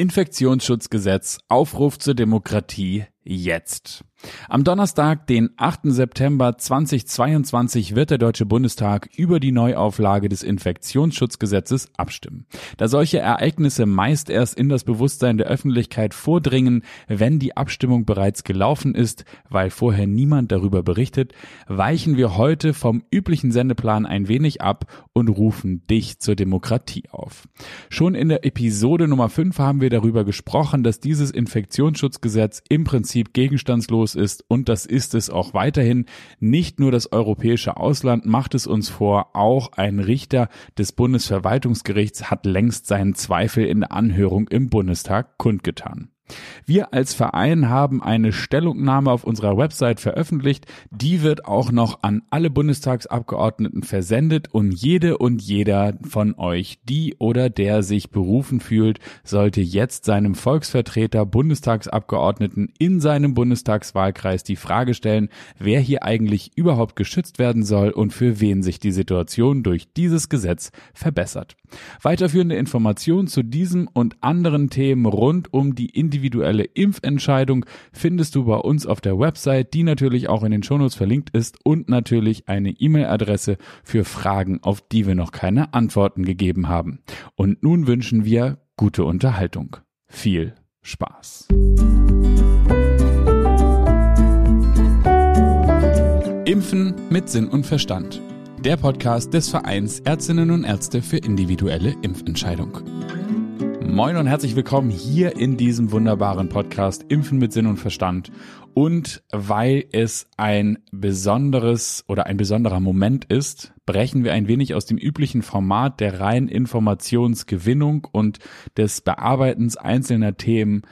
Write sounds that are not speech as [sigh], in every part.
Infektionsschutzgesetz, Aufruf zur Demokratie, jetzt. Am Donnerstag, den 8. September 2022, wird der Deutsche Bundestag über die Neuauflage des Infektionsschutzgesetzes abstimmen. Da solche Ereignisse meist erst in das Bewusstsein der Öffentlichkeit vordringen, wenn die Abstimmung bereits gelaufen ist, weil vorher niemand darüber berichtet, weichen wir heute vom üblichen Sendeplan ein wenig ab und rufen dich zur Demokratie auf. Schon in der Episode Nummer 5 haben wir darüber gesprochen, dass dieses Infektionsschutzgesetz im Prinzip gegenstandslos Virus ist und das ist es auch weiterhin. Nicht nur das europäische Ausland macht es uns vor, auch ein Richter des Bundesverwaltungsgerichts hat längst seinen Zweifel in der Anhörung im Bundestag kundgetan. Wir als Verein haben eine Stellungnahme auf unserer Website veröffentlicht. Die wird auch noch an alle Bundestagsabgeordneten versendet und jede und jeder von euch, die oder der sich berufen fühlt, sollte jetzt seinem Volksvertreter Bundestagsabgeordneten in seinem Bundestagswahlkreis die Frage stellen, wer hier eigentlich überhaupt geschützt werden soll und für wen sich die Situation durch dieses Gesetz verbessert. Weiterführende Informationen zu diesem und anderen Themen rund um die individuelle Impfentscheidung findest du bei uns auf der Website, die natürlich auch in den Shownotes verlinkt ist und natürlich eine E-Mail-Adresse für Fragen, auf die wir noch keine Antworten gegeben haben. Und nun wünschen wir gute Unterhaltung. Viel Spaß. Impfen mit Sinn und Verstand der Podcast des Vereins Ärztinnen und Ärzte für individuelle Impfentscheidung. Moin und herzlich willkommen hier in diesem wunderbaren Podcast Impfen mit Sinn und Verstand. Und weil es ein besonderes oder ein besonderer Moment ist, brechen wir ein wenig aus dem üblichen Format der reinen Informationsgewinnung und des Bearbeitens einzelner Themen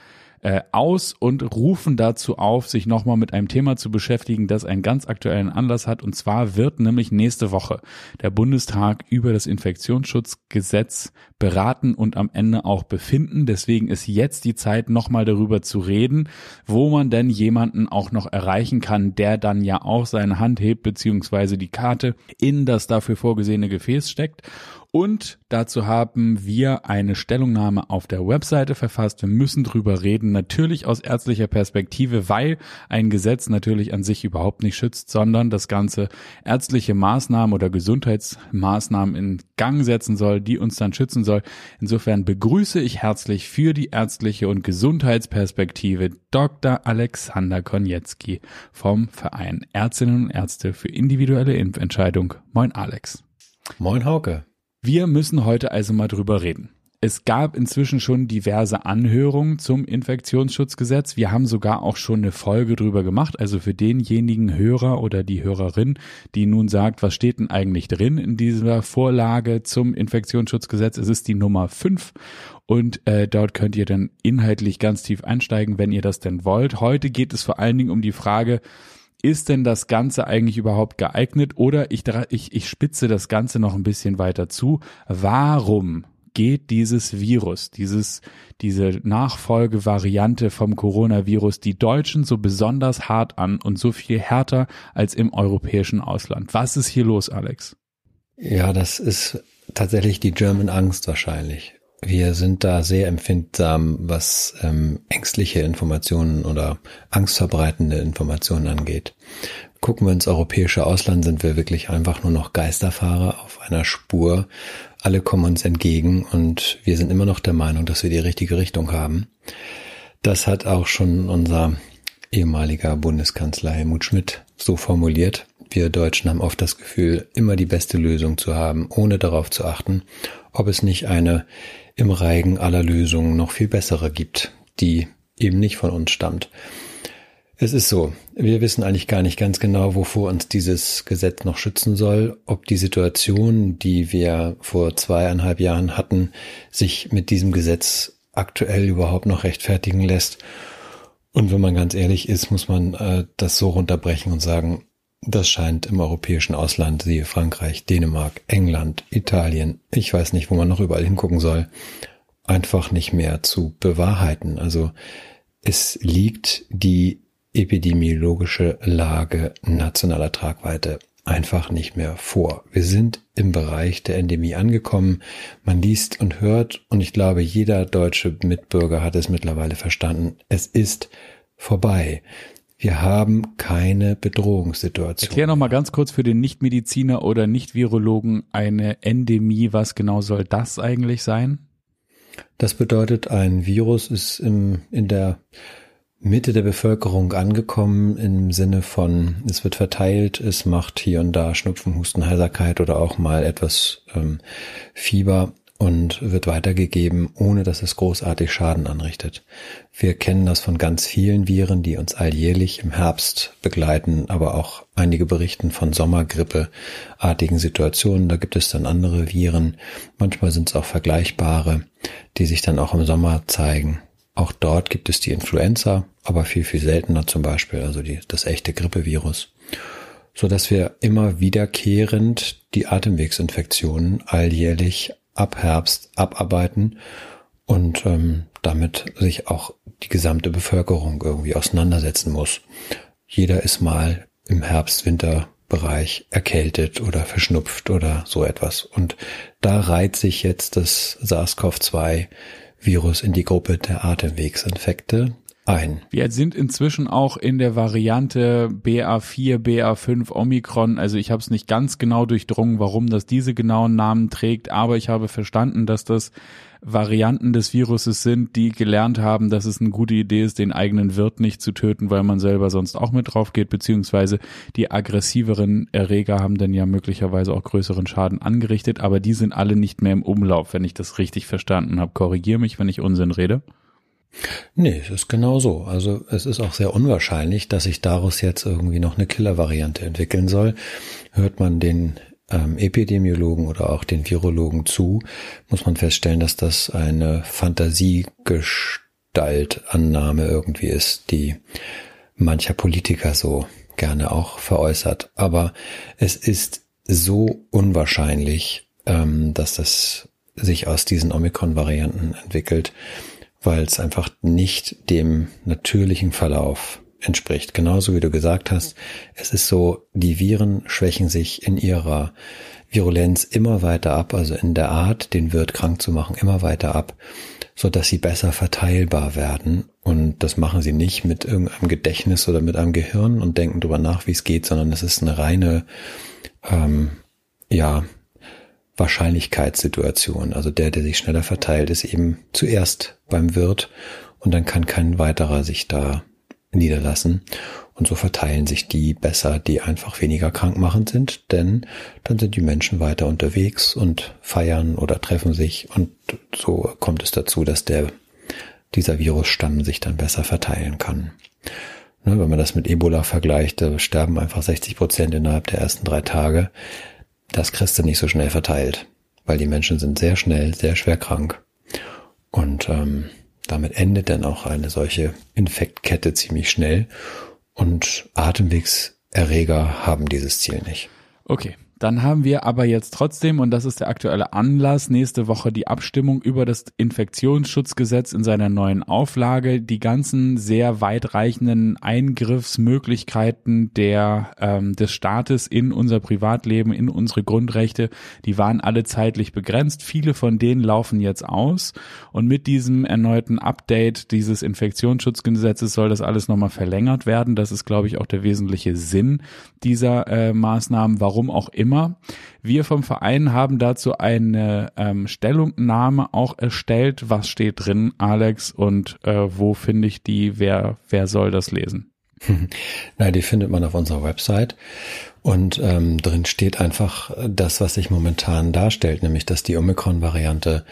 äh, aus und rufen dazu auf, sich nochmal mit einem Thema zu beschäftigen, das einen ganz aktuellen Anlass hat. Und zwar wird nämlich nächste Woche der Bundestag über das Infektionsschutzgesetz beraten und am Ende auch befinden. Deswegen ist jetzt die Zeit, nochmal darüber zu reden, wo man denn jemanden auch noch erreichen kann, der dann ja auch seine Hand hebt, beziehungsweise die Karte in das dafür vorgesehene Gefäß steckt. Und dazu haben wir eine Stellungnahme auf der Webseite verfasst. Wir müssen drüber reden, natürlich aus ärztlicher Perspektive, weil ein Gesetz natürlich an sich überhaupt nicht schützt, sondern das Ganze ärztliche Maßnahmen oder Gesundheitsmaßnahmen in Gang setzen soll, die uns dann schützen soll. Insofern begrüße ich herzlich für die ärztliche und Gesundheitsperspektive Dr. Alexander Konietzki vom Verein Ärztinnen und Ärzte für individuelle Impfentscheidung. Moin Alex. Moin Hauke. Wir müssen heute also mal drüber reden. Es gab inzwischen schon diverse Anhörungen zum Infektionsschutzgesetz. Wir haben sogar auch schon eine Folge drüber gemacht. Also für denjenigen Hörer oder die Hörerin, die nun sagt, was steht denn eigentlich drin in dieser Vorlage zum Infektionsschutzgesetz? Es ist die Nummer 5 und äh, dort könnt ihr dann inhaltlich ganz tief einsteigen, wenn ihr das denn wollt. Heute geht es vor allen Dingen um die Frage, ist denn das Ganze eigentlich überhaupt geeignet? Oder ich, ich, ich spitze das Ganze noch ein bisschen weiter zu. Warum geht dieses Virus, dieses, diese Nachfolgevariante vom Coronavirus die Deutschen so besonders hart an und so viel härter als im europäischen Ausland? Was ist hier los, Alex? Ja, das ist tatsächlich die German Angst wahrscheinlich. Wir sind da sehr empfindsam, was ähm, ängstliche Informationen oder angstverbreitende Informationen angeht. Gucken wir ins europäische Ausland, sind wir wirklich einfach nur noch Geisterfahrer auf einer Spur. Alle kommen uns entgegen und wir sind immer noch der Meinung, dass wir die richtige Richtung haben. Das hat auch schon unser ehemaliger Bundeskanzler Helmut Schmidt so formuliert. Wir Deutschen haben oft das Gefühl, immer die beste Lösung zu haben, ohne darauf zu achten, ob es nicht eine im Reigen aller Lösungen noch viel bessere gibt, die eben nicht von uns stammt. Es ist so, wir wissen eigentlich gar nicht ganz genau, wovor uns dieses Gesetz noch schützen soll, ob die Situation, die wir vor zweieinhalb Jahren hatten, sich mit diesem Gesetz aktuell überhaupt noch rechtfertigen lässt. Und wenn man ganz ehrlich ist, muss man äh, das so runterbrechen und sagen, das scheint im europäischen Ausland, siehe Frankreich, Dänemark, England, Italien, ich weiß nicht, wo man noch überall hingucken soll, einfach nicht mehr zu bewahrheiten. Also es liegt die epidemiologische Lage nationaler Tragweite einfach nicht mehr vor. Wir sind im Bereich der Endemie angekommen. Man liest und hört und ich glaube, jeder deutsche Mitbürger hat es mittlerweile verstanden. Es ist vorbei. Wir haben keine Bedrohungssituation. Erklär noch mal ganz kurz für den Nichtmediziner oder Nicht-Virologen eine Endemie. Was genau soll das eigentlich sein? Das bedeutet, ein Virus ist im, in der Mitte der Bevölkerung angekommen im Sinne von, es wird verteilt, es macht hier und da Schnupfen, Husten, Heiserkeit oder auch mal etwas ähm, Fieber und wird weitergegeben, ohne dass es großartig Schaden anrichtet. Wir kennen das von ganz vielen Viren, die uns alljährlich im Herbst begleiten, aber auch einige berichten von Sommergrippeartigen Situationen. Da gibt es dann andere Viren. Manchmal sind es auch vergleichbare, die sich dann auch im Sommer zeigen. Auch dort gibt es die Influenza, aber viel, viel seltener zum Beispiel, also die, das echte Grippevirus, so dass wir immer wiederkehrend die Atemwegsinfektionen alljährlich ab Herbst abarbeiten und ähm, damit sich auch die gesamte Bevölkerung irgendwie auseinandersetzen muss. Jeder ist mal im Herbst-Winter-Bereich erkältet oder verschnupft oder so etwas. Und da reiht sich jetzt das SARS-CoV-2 Virus in die Gruppe der Atemwegsinfekte ein. Wir sind inzwischen auch in der Variante BA4, BA5 Omikron. Also ich habe es nicht ganz genau durchdrungen, warum das diese genauen Namen trägt, aber ich habe verstanden, dass das Varianten des Viruses sind, die gelernt haben, dass es eine gute Idee ist, den eigenen Wirt nicht zu töten, weil man selber sonst auch mit drauf geht, beziehungsweise die aggressiveren Erreger haben dann ja möglicherweise auch größeren Schaden angerichtet, aber die sind alle nicht mehr im Umlauf, wenn ich das richtig verstanden habe. Korrigiere mich, wenn ich Unsinn rede. Nee, es ist genau so. Also es ist auch sehr unwahrscheinlich, dass sich daraus jetzt irgendwie noch eine Killer-Variante entwickeln soll. Hört man den ähm, Epidemiologen oder auch den Virologen zu, muss man feststellen, dass das eine Fantasiegestaltannahme irgendwie ist, die mancher Politiker so gerne auch veräußert. Aber es ist so unwahrscheinlich, ähm, dass das sich aus diesen Omikron-Varianten entwickelt, weil es einfach nicht dem natürlichen Verlauf entspricht. Genauso wie du gesagt hast, es ist so, die Viren schwächen sich in ihrer Virulenz immer weiter ab, also in der Art, den Wirt krank zu machen, immer weiter ab, so dass sie besser verteilbar werden. Und das machen sie nicht mit irgendeinem Gedächtnis oder mit einem Gehirn und denken darüber nach, wie es geht, sondern es ist eine reine, ähm, ja, Wahrscheinlichkeitssituation. Also der, der sich schneller verteilt, ist eben zuerst beim Wirt und dann kann kein weiterer sich da niederlassen. Und so verteilen sich die besser, die einfach weniger krankmachend sind, denn dann sind die Menschen weiter unterwegs und feiern oder treffen sich und so kommt es dazu, dass der, dieser Virusstamm sich dann besser verteilen kann. Ne, wenn man das mit Ebola vergleicht, da sterben einfach 60 Prozent innerhalb der ersten drei Tage. Das kriegst du nicht so schnell verteilt, weil die Menschen sind sehr schnell, sehr schwer krank. Und ähm, damit endet dann auch eine solche Infektkette ziemlich schnell und Atemwegserreger haben dieses Ziel nicht. Okay, dann haben wir aber jetzt trotzdem, und das ist der aktuelle Anlass, nächste Woche die Abstimmung über das Infektionsschutzgesetz in seiner neuen Auflage. Die ganzen sehr weitreichenden Eingriffsmöglichkeiten der, ähm, des Staates in unser Privatleben, in unsere Grundrechte, die waren alle zeitlich begrenzt. Viele von denen laufen jetzt aus. Und mit diesem erneuten Update dieses Infektionsschutzgesetzes soll das alles nochmal verlängert werden. Das ist, glaube ich, auch der wesentliche Sinn dieser äh, Maßnahmen. Warum auch immer immer. Wir vom Verein haben dazu eine ähm, Stellungnahme auch erstellt. Was steht drin, Alex, und äh, wo finde ich die? Wer, wer soll das lesen? [laughs] Na, die findet man auf unserer Website. Und ähm, drin steht einfach das, was sich momentan darstellt, nämlich dass die Omikron-Variante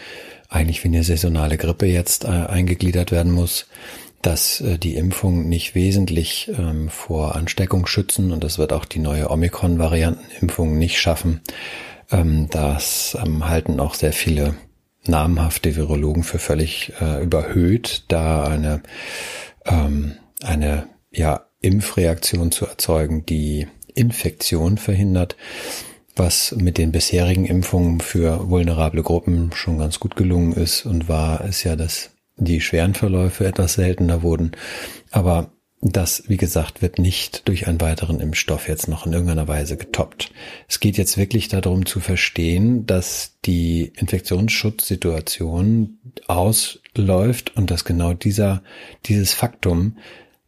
eigentlich wie eine saisonale Grippe jetzt äh, eingegliedert werden muss dass äh, die Impfung nicht wesentlich ähm, vor Ansteckung schützen und das wird auch die neue Omikron-Variantenimpfung nicht schaffen. Ähm, das ähm, halten auch sehr viele namhafte Virologen für völlig äh, überhöht, da eine, ähm, eine ja, Impfreaktion zu erzeugen, die Infektion verhindert, was mit den bisherigen Impfungen für vulnerable Gruppen schon ganz gut gelungen ist und war, ist ja das die schweren Verläufe etwas seltener wurden. Aber das, wie gesagt, wird nicht durch einen weiteren Impfstoff jetzt noch in irgendeiner Weise getoppt. Es geht jetzt wirklich darum zu verstehen, dass die Infektionsschutzsituation ausläuft und dass genau dieser, dieses Faktum,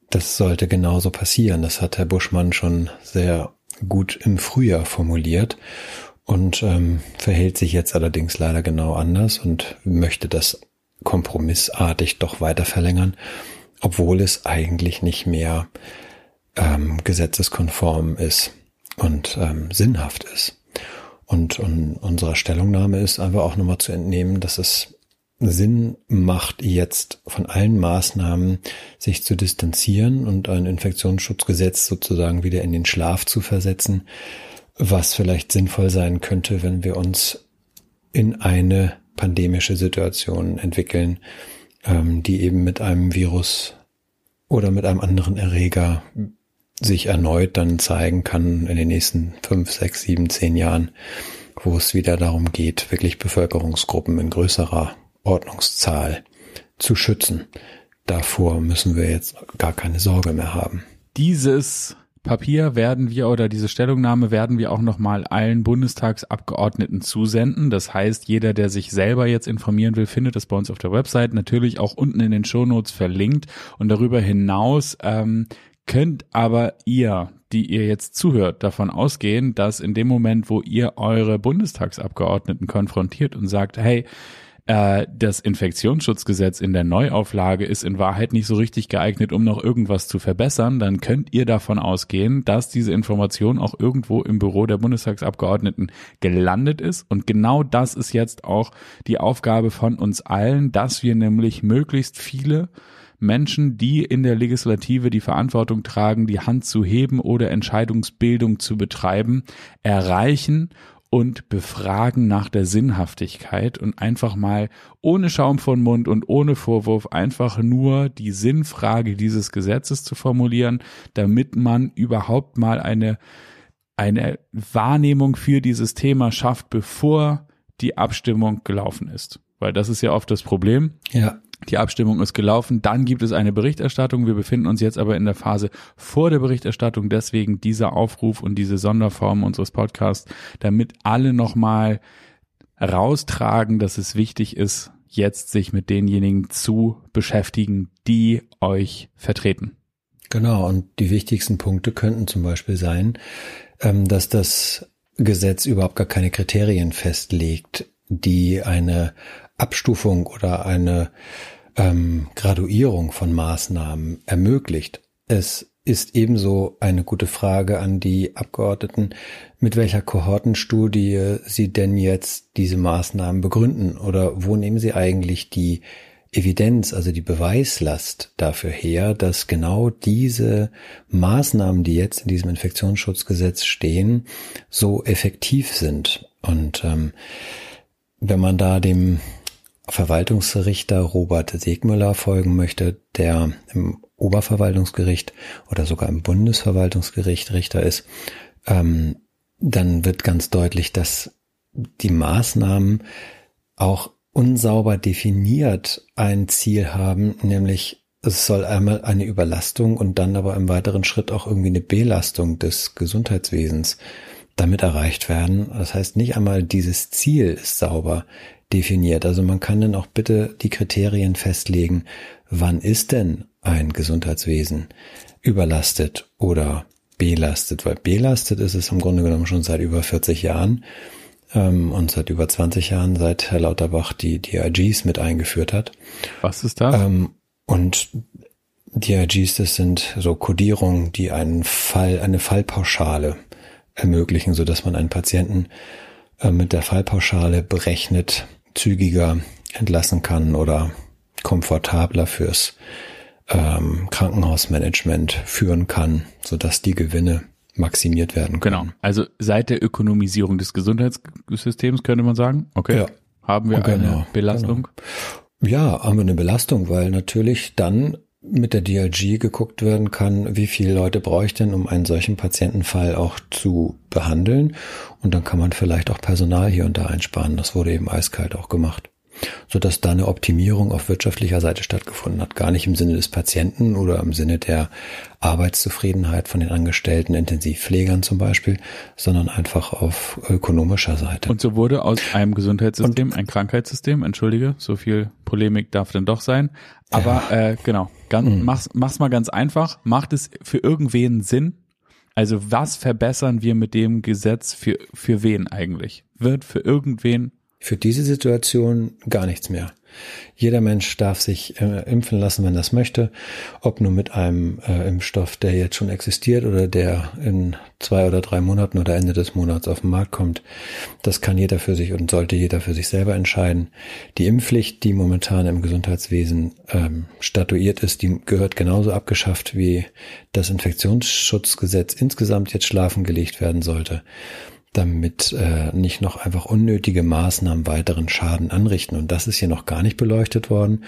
das sollte genauso passieren. Das hat Herr Buschmann schon sehr gut im Frühjahr formuliert und ähm, verhält sich jetzt allerdings leider genau anders und möchte das kompromissartig doch weiter verlängern obwohl es eigentlich nicht mehr ähm, gesetzeskonform ist und ähm, sinnhaft ist. Und, und unserer Stellungnahme ist einfach auch nochmal zu entnehmen, dass es Sinn macht, jetzt von allen Maßnahmen sich zu distanzieren und ein Infektionsschutzgesetz sozusagen wieder in den Schlaf zu versetzen, was vielleicht sinnvoll sein könnte, wenn wir uns in eine pandemische Situation entwickeln, ähm, die eben mit einem Virus oder mit einem anderen Erreger sich erneut dann zeigen kann in den nächsten fünf, sechs, sieben, zehn Jahren, wo es wieder darum geht, wirklich Bevölkerungsgruppen in größerer Ordnungszahl zu schützen. Davor müssen wir jetzt gar keine Sorge mehr haben. Dieses Papier werden wir oder diese Stellungnahme werden wir auch nochmal allen Bundestagsabgeordneten zusenden. Das heißt, jeder, der sich selber jetzt informieren will, findet es bei uns auf der Website, natürlich auch unten in den Shownotes verlinkt. Und darüber hinaus ähm, könnt aber ihr, die ihr jetzt zuhört, davon ausgehen, dass in dem Moment, wo ihr eure Bundestagsabgeordneten konfrontiert und sagt, hey, das Infektionsschutzgesetz in der Neuauflage ist in Wahrheit nicht so richtig geeignet, um noch irgendwas zu verbessern, dann könnt ihr davon ausgehen, dass diese Information auch irgendwo im Büro der Bundestagsabgeordneten gelandet ist. Und genau das ist jetzt auch die Aufgabe von uns allen, dass wir nämlich möglichst viele Menschen, die in der Legislative die Verantwortung tragen, die Hand zu heben oder Entscheidungsbildung zu betreiben, erreichen und befragen nach der Sinnhaftigkeit und einfach mal ohne Schaum von Mund und ohne Vorwurf einfach nur die Sinnfrage dieses Gesetzes zu formulieren, damit man überhaupt mal eine, eine Wahrnehmung für dieses Thema schafft, bevor die Abstimmung gelaufen ist. Weil das ist ja oft das Problem. Ja. Die Abstimmung ist gelaufen, dann gibt es eine Berichterstattung. Wir befinden uns jetzt aber in der Phase vor der Berichterstattung, deswegen dieser Aufruf und diese Sonderform unseres Podcasts, damit alle nochmal raustragen, dass es wichtig ist, jetzt sich mit denjenigen zu beschäftigen, die euch vertreten. Genau, und die wichtigsten Punkte könnten zum Beispiel sein, ähm, dass das Gesetz überhaupt gar keine Kriterien festlegt, die eine Abstufung oder eine ähm, Graduierung von Maßnahmen ermöglicht. Es ist ebenso eine gute Frage an die Abgeordneten, mit welcher Kohortenstudie sie denn jetzt diese Maßnahmen begründen oder wo nehmen sie eigentlich die Evidenz, also die Beweislast dafür her, dass genau diese Maßnahmen, die jetzt in diesem Infektionsschutzgesetz stehen, so effektiv sind. Und ähm, wenn man da dem Verwaltungsrichter Robert Segmüller folgen möchte, der im Oberverwaltungsgericht oder sogar im Bundesverwaltungsgericht Richter ist, ähm, dann wird ganz deutlich, dass die Maßnahmen auch unsauber definiert ein Ziel haben, nämlich es soll einmal eine Überlastung und dann aber im weiteren Schritt auch irgendwie eine Belastung des Gesundheitswesens damit erreicht werden. Das heißt, nicht einmal dieses Ziel ist sauber definiert. Also man kann dann auch bitte die Kriterien festlegen, wann ist denn ein Gesundheitswesen überlastet oder belastet, weil belastet ist es im Grunde genommen schon seit über 40 Jahren ähm, und seit über 20 Jahren, seit Herr Lauterbach die DRGs mit eingeführt hat. Was ist das? Ähm, und DRGs, das sind so Kodierungen, die einen Fall, eine Fallpauschale ermöglichen, so dass man einen Patienten äh, mit der Fallpauschale berechnet zügiger entlassen kann oder komfortabler fürs ähm, Krankenhausmanagement führen kann, so dass die Gewinne maximiert werden können. Genau. Also seit der Ökonomisierung des Gesundheitssystems könnte man sagen, okay, ja. haben wir genau, eine Belastung. Genau. Ja, haben wir eine Belastung, weil natürlich dann mit der DLG geguckt werden kann, wie viele Leute brauche ich denn, um einen solchen Patientenfall auch zu behandeln. Und dann kann man vielleicht auch Personal hier und da einsparen. Das wurde eben eiskalt auch gemacht. Sodass da eine Optimierung auf wirtschaftlicher Seite stattgefunden hat. Gar nicht im Sinne des Patienten oder im Sinne der Arbeitszufriedenheit von den Angestellten, Intensivpflegern zum Beispiel, sondern einfach auf ökonomischer Seite. Und so wurde aus einem Gesundheitssystem Und, ein Krankheitssystem, entschuldige, so viel Polemik darf denn doch sein. Aber ja. äh, genau, ganz, mhm. mach's, mach's mal ganz einfach. Macht es für irgendwen Sinn? Also was verbessern wir mit dem Gesetz für, für wen eigentlich? Wird für irgendwen? Für diese Situation gar nichts mehr. Jeder Mensch darf sich äh, impfen lassen, wenn das möchte, ob nur mit einem äh, Impfstoff, der jetzt schon existiert oder der in zwei oder drei Monaten oder Ende des Monats auf den Markt kommt. Das kann jeder für sich und sollte jeder für sich selber entscheiden. Die Impfpflicht, die momentan im Gesundheitswesen ähm, statuiert ist, die gehört genauso abgeschafft, wie das Infektionsschutzgesetz insgesamt jetzt schlafen gelegt werden sollte damit äh, nicht noch einfach unnötige Maßnahmen weiteren Schaden anrichten. Und das ist hier noch gar nicht beleuchtet worden,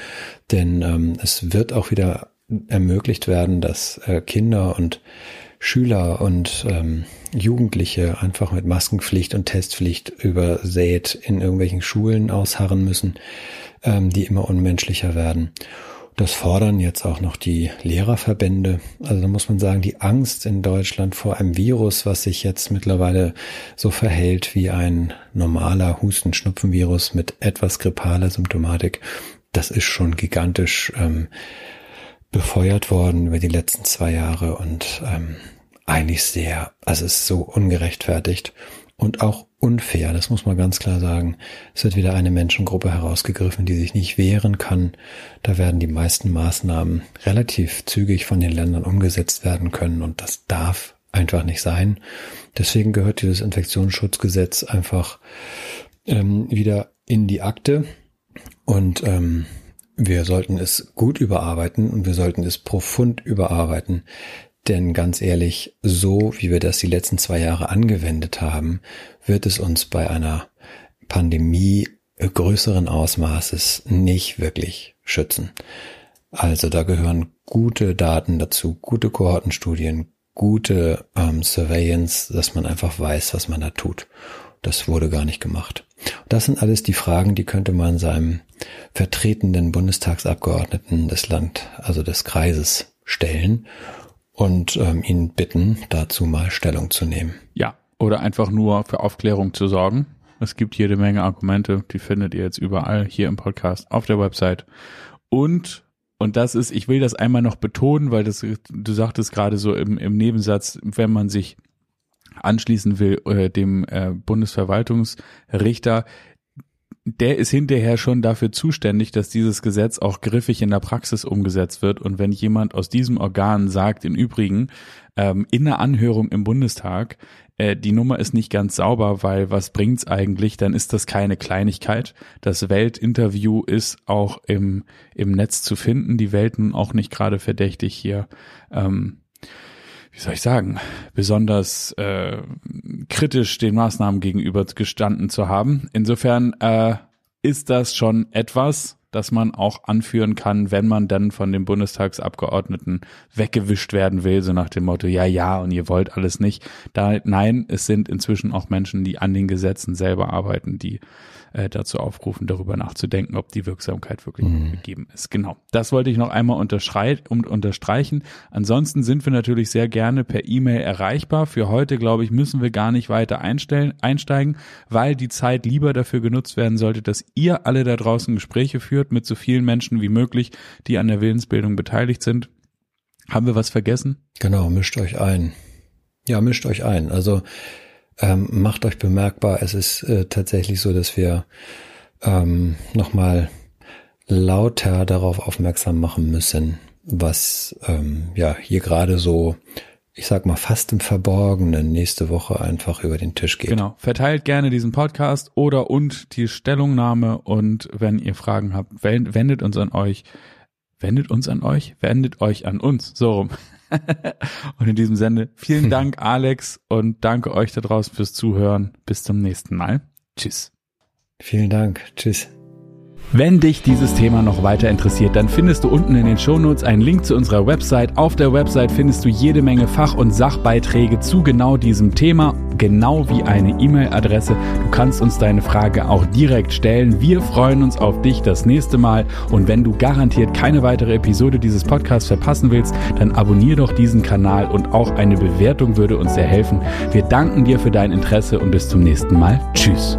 denn ähm, es wird auch wieder ermöglicht werden, dass äh, Kinder und Schüler und ähm, Jugendliche einfach mit Maskenpflicht und Testpflicht übersät in irgendwelchen Schulen ausharren müssen, ähm, die immer unmenschlicher werden. Das fordern jetzt auch noch die Lehrerverbände. Also da muss man sagen, die Angst in Deutschland vor einem Virus, was sich jetzt mittlerweile so verhält wie ein normaler Husten-Schnupfen-Virus mit etwas grippaler Symptomatik, das ist schon gigantisch ähm, befeuert worden über die letzten zwei Jahre und ähm, eigentlich sehr, also es ist so ungerechtfertigt und auch unfair, das muss man ganz klar sagen. Es wird wieder eine Menschengruppe herausgegriffen, die sich nicht wehren kann. Da werden die meisten Maßnahmen relativ zügig von den Ländern umgesetzt werden können und das darf einfach nicht sein. Deswegen gehört dieses Infektionsschutzgesetz einfach ähm, wieder in die Akte und ähm, wir sollten es gut überarbeiten und wir sollten es profund überarbeiten. Denn ganz ehrlich, so wie wir das die letzten zwei Jahre angewendet haben, wird es uns bei einer Pandemie größeren Ausmaßes nicht wirklich schützen. Also da gehören gute Daten dazu, gute Kohortenstudien, gute ähm, Surveillance, dass man einfach weiß, was man da tut. Das wurde gar nicht gemacht. Das sind alles die Fragen, die könnte man seinem vertretenden Bundestagsabgeordneten des Land, also des Kreises stellen und ähm, ihn bitten, dazu mal Stellung zu nehmen. Ja, oder einfach nur für Aufklärung zu sorgen. Es gibt jede Menge Argumente, die findet ihr jetzt überall hier im Podcast, auf der Website. Und, und das ist, ich will das einmal noch betonen, weil das, du sagtest gerade so im, im Nebensatz, wenn man sich anschließen will, äh, dem äh, Bundesverwaltungsrichter, der ist hinterher schon dafür zuständig, dass dieses Gesetz auch griffig in der Praxis umgesetzt wird. Und wenn jemand aus diesem Organ sagt, im Übrigen, ähm, in der Anhörung im Bundestag, äh, die Nummer ist nicht ganz sauber, weil was bringt's eigentlich, dann ist das keine Kleinigkeit. Das Weltinterview ist auch im, im Netz zu finden. Die Welt nun auch nicht gerade verdächtig hier. Ähm, wie soll ich sagen, besonders äh, kritisch den Maßnahmen gegenüber gestanden zu haben. Insofern äh, ist das schon etwas, das man auch anführen kann, wenn man dann von den Bundestagsabgeordneten weggewischt werden will, so nach dem Motto, ja, ja, und ihr wollt alles nicht. Da, nein, es sind inzwischen auch Menschen, die an den Gesetzen selber arbeiten, die äh, dazu aufrufen, darüber nachzudenken, ob die Wirksamkeit wirklich mhm. gegeben ist. Genau. Das wollte ich noch einmal und unterstreichen. Ansonsten sind wir natürlich sehr gerne per E-Mail erreichbar. Für heute, glaube ich, müssen wir gar nicht weiter einstellen, einsteigen, weil die Zeit lieber dafür genutzt werden sollte, dass ihr alle da draußen Gespräche führt mit so vielen Menschen wie möglich, die an der Willensbildung beteiligt sind. Haben wir was vergessen? Genau, mischt euch ein. Ja, mischt euch ein. Also ähm, macht euch bemerkbar. Es ist äh, tatsächlich so, dass wir ähm, nochmal lauter darauf aufmerksam machen müssen, was ähm, ja hier gerade so, ich sag mal, fast im Verborgenen nächste Woche einfach über den Tisch geht. Genau. Verteilt gerne diesen Podcast oder und die Stellungnahme und wenn ihr Fragen habt, wendet uns an euch. Wendet uns an euch? Wendet euch an uns. So rum. [laughs] und in diesem Sinne, vielen [laughs] Dank, Alex, und danke euch da draußen fürs Zuhören. Bis zum nächsten Mal. Tschüss. Vielen Dank. Tschüss. Wenn dich dieses Thema noch weiter interessiert, dann findest du unten in den Shownotes einen Link zu unserer Website. Auf der Website findest du jede Menge Fach- und Sachbeiträge zu genau diesem Thema genau wie eine E-Mail-Adresse. Du kannst uns deine Frage auch direkt stellen. Wir freuen uns auf dich das nächste Mal. Und wenn du garantiert keine weitere Episode dieses Podcasts verpassen willst, dann abonnier doch diesen Kanal und auch eine Bewertung würde uns sehr helfen. Wir danken dir für dein Interesse und bis zum nächsten Mal. Tschüss.